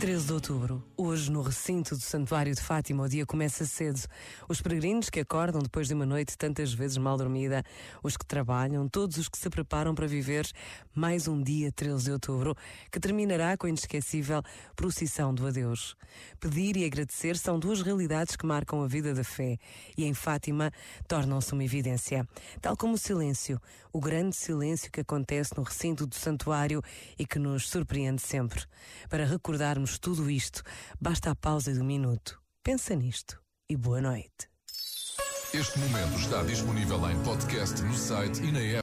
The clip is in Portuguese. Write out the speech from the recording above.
13 de outubro. Hoje, no recinto do Santuário de Fátima, o dia começa cedo. Os peregrinos que acordam depois de uma noite tantas vezes mal dormida, os que trabalham, todos os que se preparam para viver mais um dia 13 de outubro, que terminará com a inesquecível procissão do adeus. Pedir e agradecer são duas realidades que marcam a vida da fé e em Fátima tornam-se uma evidência. Tal como o silêncio, o grande silêncio que acontece no recinto do santuário e que nos surpreende sempre. Para recordarmos tudo isto, basta a pausa de um minuto. Pensa nisto e boa noite. Este momento está disponível em podcast no site e na app.